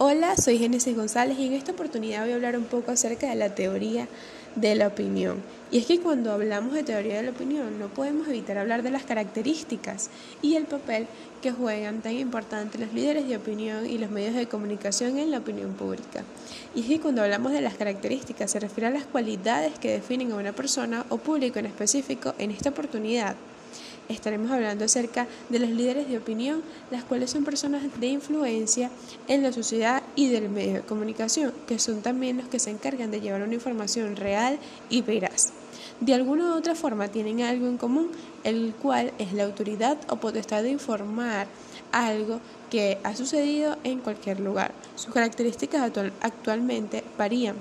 Hola, soy Génesis González y en esta oportunidad voy a hablar un poco acerca de la teoría de la opinión. Y es que cuando hablamos de teoría de la opinión no podemos evitar hablar de las características y el papel que juegan tan importante los líderes de opinión y los medios de comunicación en la opinión pública. Y es que cuando hablamos de las características se refiere a las cualidades que definen a una persona o público en específico en esta oportunidad estaremos hablando acerca de los líderes de opinión, las cuales son personas de influencia en la sociedad y del medio de comunicación, que son también los que se encargan de llevar una información real y veraz. De alguna u otra forma tienen algo en común, el cual es la autoridad o potestad de informar algo que ha sucedido en cualquier lugar. Sus características actualmente varían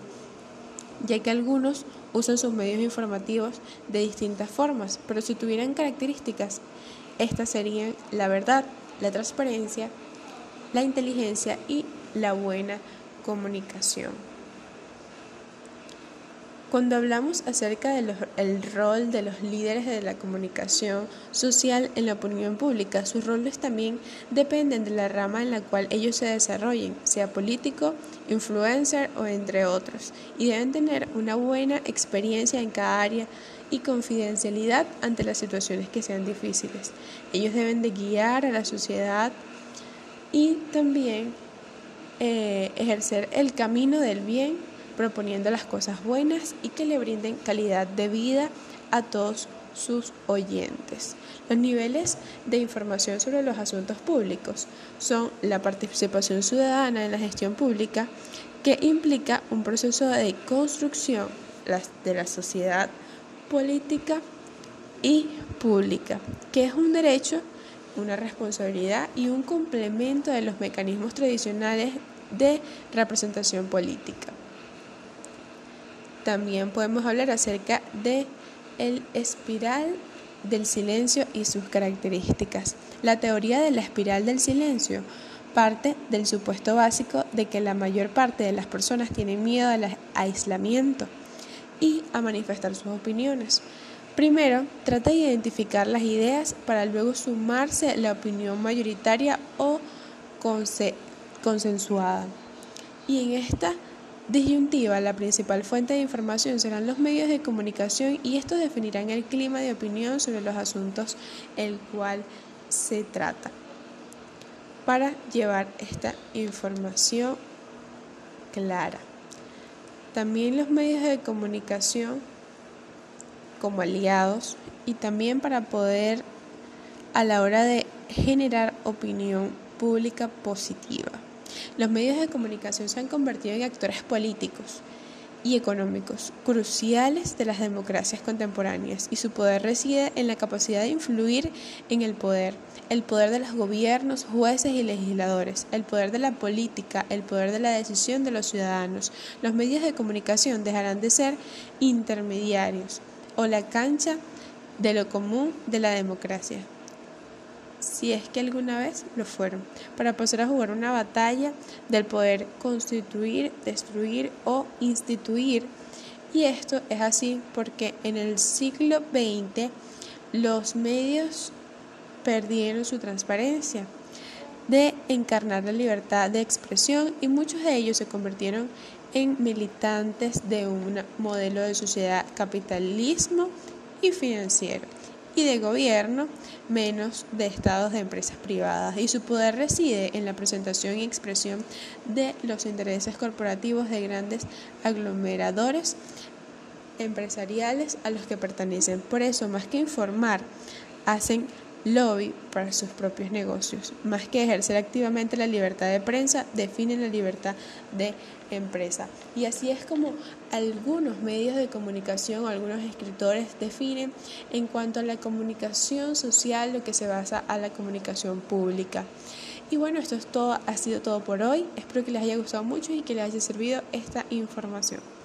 ya que algunos usan sus medios informativos de distintas formas, pero si tuvieran características, estas serían la verdad, la transparencia, la inteligencia y la buena comunicación. Cuando hablamos acerca del rol de los líderes de la comunicación social en la opinión pública, sus roles también dependen de la rama en la cual ellos se desarrollen, sea político, influencer o entre otros, y deben tener una buena experiencia en cada área y confidencialidad ante las situaciones que sean difíciles. Ellos deben de guiar a la sociedad y también eh, ejercer el camino del bien proponiendo las cosas buenas y que le brinden calidad de vida a todos sus oyentes. Los niveles de información sobre los asuntos públicos son la participación ciudadana en la gestión pública, que implica un proceso de construcción de la sociedad política y pública, que es un derecho, una responsabilidad y un complemento de los mecanismos tradicionales de representación política. También podemos hablar acerca de el espiral del silencio y sus características. La teoría de la espiral del silencio parte del supuesto básico de que la mayor parte de las personas tienen miedo al aislamiento y a manifestar sus opiniones. Primero, trata de identificar las ideas para luego sumarse la opinión mayoritaria o consensuada. Y en esta disyuntiva, la principal fuente de información serán los medios de comunicación y estos definirán el clima de opinión sobre los asuntos el cual se trata. Para llevar esta información clara. También los medios de comunicación como aliados y también para poder a la hora de generar opinión pública positiva. Los medios de comunicación se han convertido en actores políticos y económicos cruciales de las democracias contemporáneas y su poder reside en la capacidad de influir en el poder, el poder de los gobiernos, jueces y legisladores, el poder de la política, el poder de la decisión de los ciudadanos. Los medios de comunicación dejarán de ser intermediarios o la cancha de lo común de la democracia si es que alguna vez lo fueron, para pasar a jugar una batalla del poder constituir, destruir o instituir. Y esto es así porque en el siglo XX los medios perdieron su transparencia de encarnar la libertad de expresión y muchos de ellos se convirtieron en militantes de un modelo de sociedad capitalismo y financiero y de gobierno, menos de estados de empresas privadas, y su poder reside en la presentación y expresión de los intereses corporativos de grandes aglomeradores empresariales a los que pertenecen. Por eso, más que informar, hacen lobby para sus propios negocios. Más que ejercer activamente la libertad de prensa, definen la libertad de empresa. Y así es como algunos medios de comunicación o algunos escritores definen en cuanto a la comunicación social lo que se basa a la comunicación pública. Y bueno, esto es todo, ha sido todo por hoy. Espero que les haya gustado mucho y que les haya servido esta información.